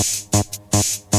あっ。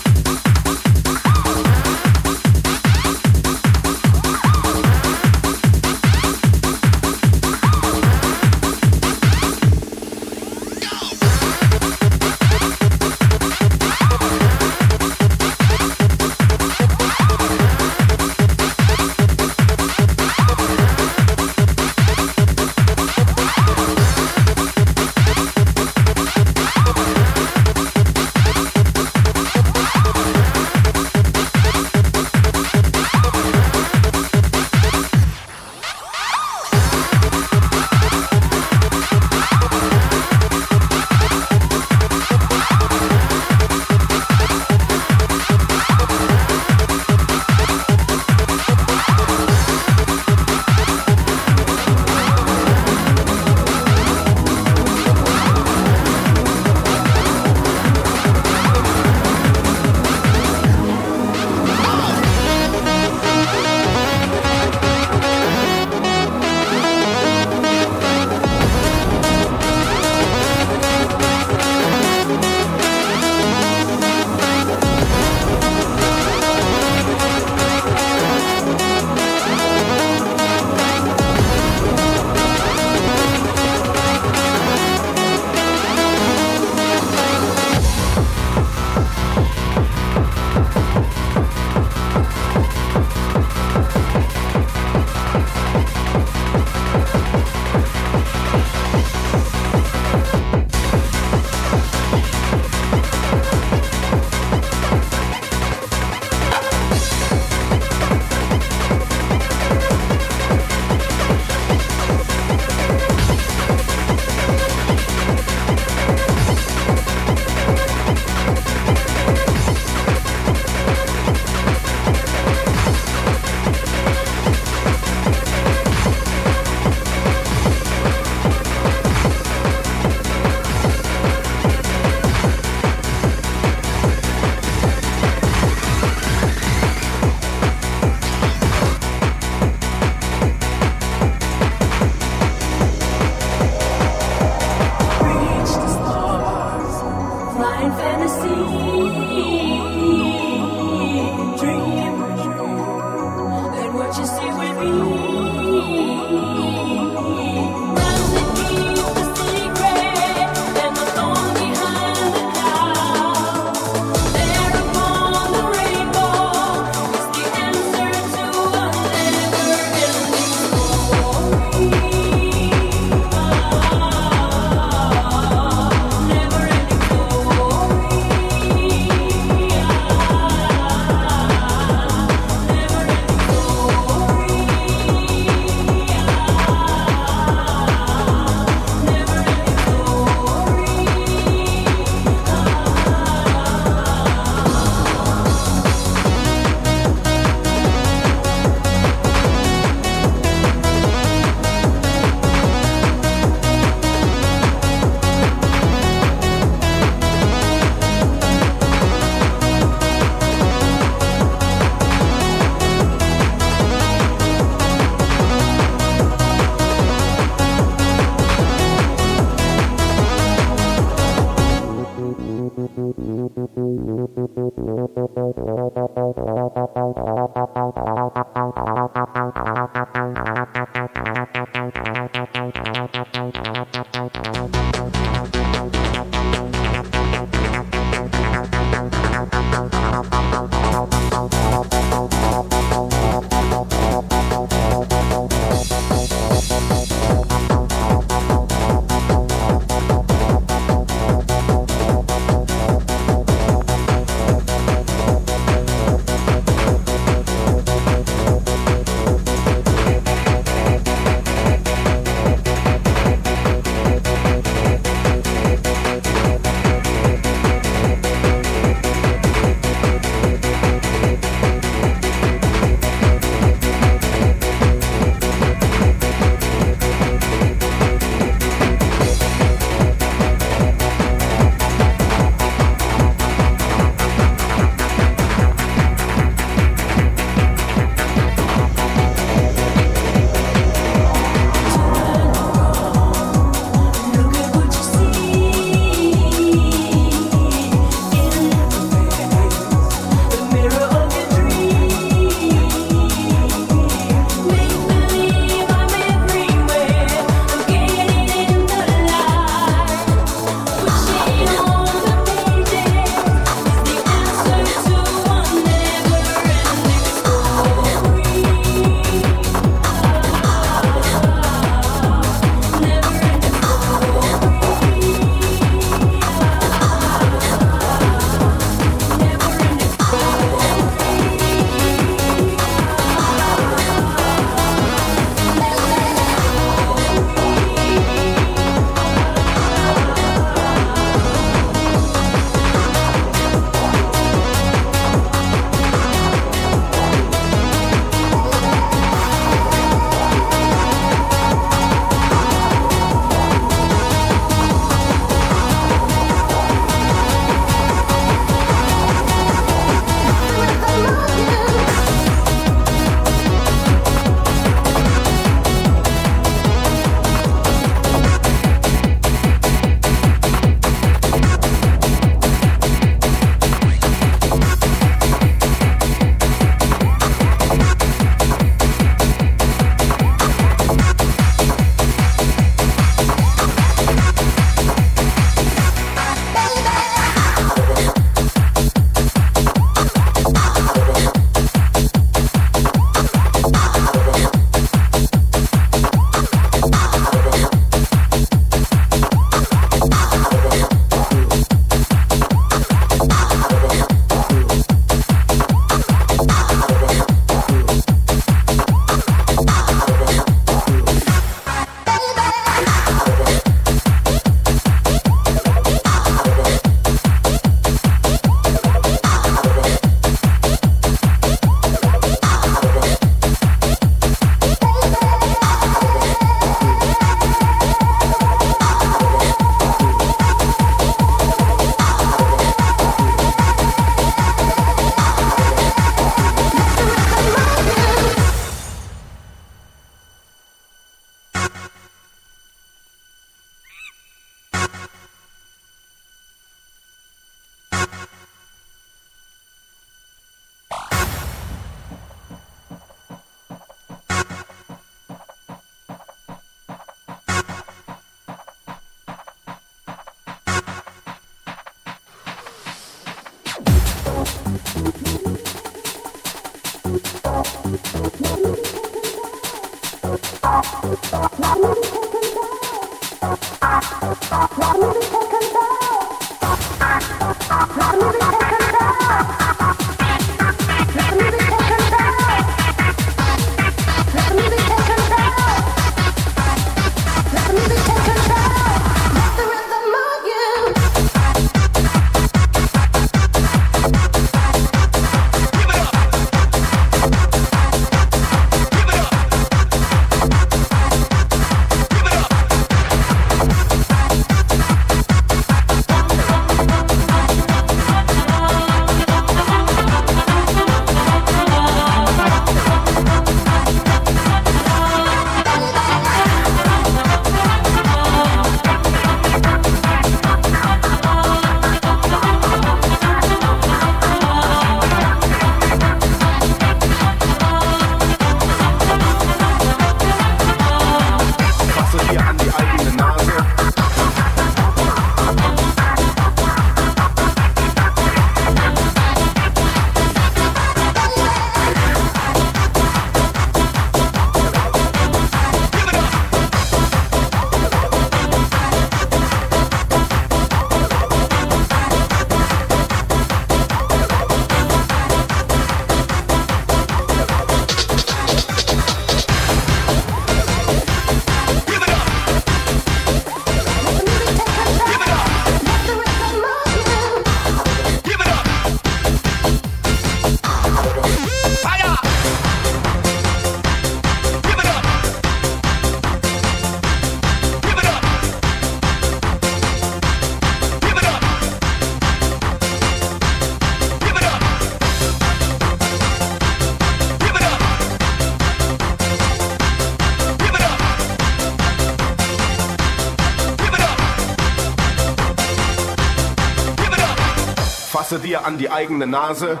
An die eigene Nase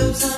Is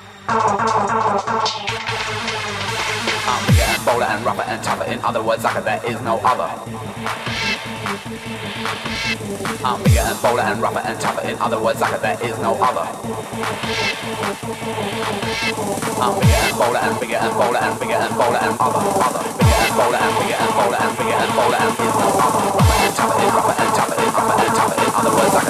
I'm bigger and bolder and rougher and tougher. In other words, like there is no other. I'm bigger and bolder and rougher and tougher. In other words, like there is no other. I'm bigger and bolder and bigger and bolder and bigger and bolder and other, other. Bigger and bolder and bigger and bolder and bigger and bolder and is no other. Rougher and tougher, is rougher and tougher, is rougher and tougher. In other words,